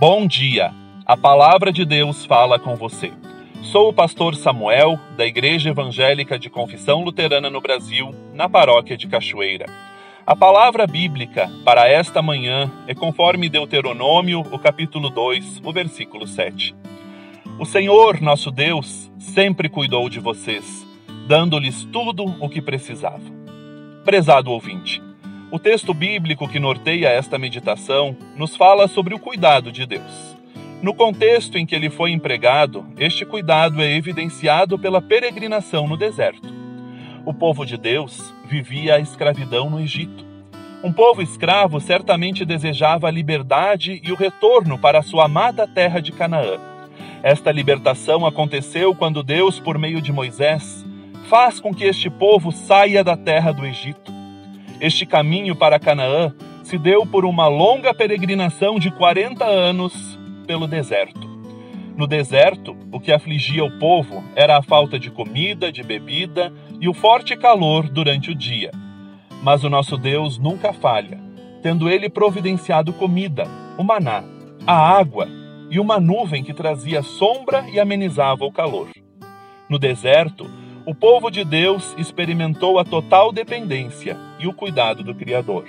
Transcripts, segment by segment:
Bom dia! A palavra de Deus fala com você. Sou o pastor Samuel, da Igreja Evangélica de Confissão Luterana no Brasil, na paróquia de Cachoeira. A palavra bíblica para esta manhã é conforme Deuteronômio, o capítulo 2, o versículo 7. O Senhor, nosso Deus, sempre cuidou de vocês, dando-lhes tudo o que precisavam. Prezado ouvinte, o texto bíblico que norteia esta meditação nos fala sobre o cuidado de Deus. No contexto em que ele foi empregado, este cuidado é evidenciado pela peregrinação no deserto. O povo de Deus vivia a escravidão no Egito. Um povo escravo certamente desejava a liberdade e o retorno para a sua amada terra de Canaã. Esta libertação aconteceu quando Deus, por meio de Moisés, faz com que este povo saia da terra do Egito. Este caminho para Canaã se deu por uma longa peregrinação de 40 anos pelo deserto. No deserto, o que afligia o povo era a falta de comida, de bebida e o forte calor durante o dia. Mas o nosso Deus nunca falha, tendo ele providenciado comida, o maná, a água e uma nuvem que trazia sombra e amenizava o calor. No deserto, o povo de Deus experimentou a total dependência e o cuidado do Criador.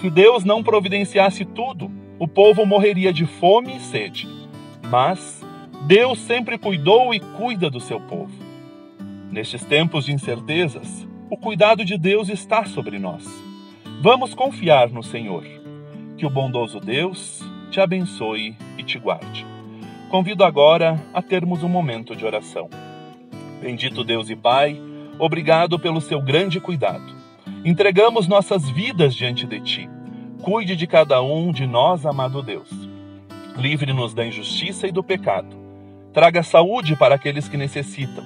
Se Deus não providenciasse tudo, o povo morreria de fome e sede. Mas Deus sempre cuidou e cuida do seu povo. Nestes tempos de incertezas, o cuidado de Deus está sobre nós. Vamos confiar no Senhor. Que o bondoso Deus te abençoe e te guarde. Convido agora a termos um momento de oração. Bendito Deus e Pai, obrigado pelo seu grande cuidado. Entregamos nossas vidas diante de Ti. Cuide de cada um de nós, amado Deus. Livre-nos da injustiça e do pecado. Traga saúde para aqueles que necessitam.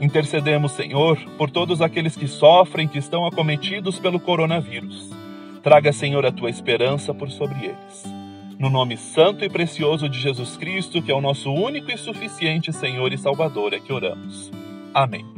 Intercedemos, Senhor, por todos aqueles que sofrem, que estão acometidos pelo coronavírus. Traga, Senhor, a tua esperança por sobre eles. No nome santo e precioso de Jesus Cristo, que é o nosso único e suficiente Senhor e Salvador, é que oramos. Amém.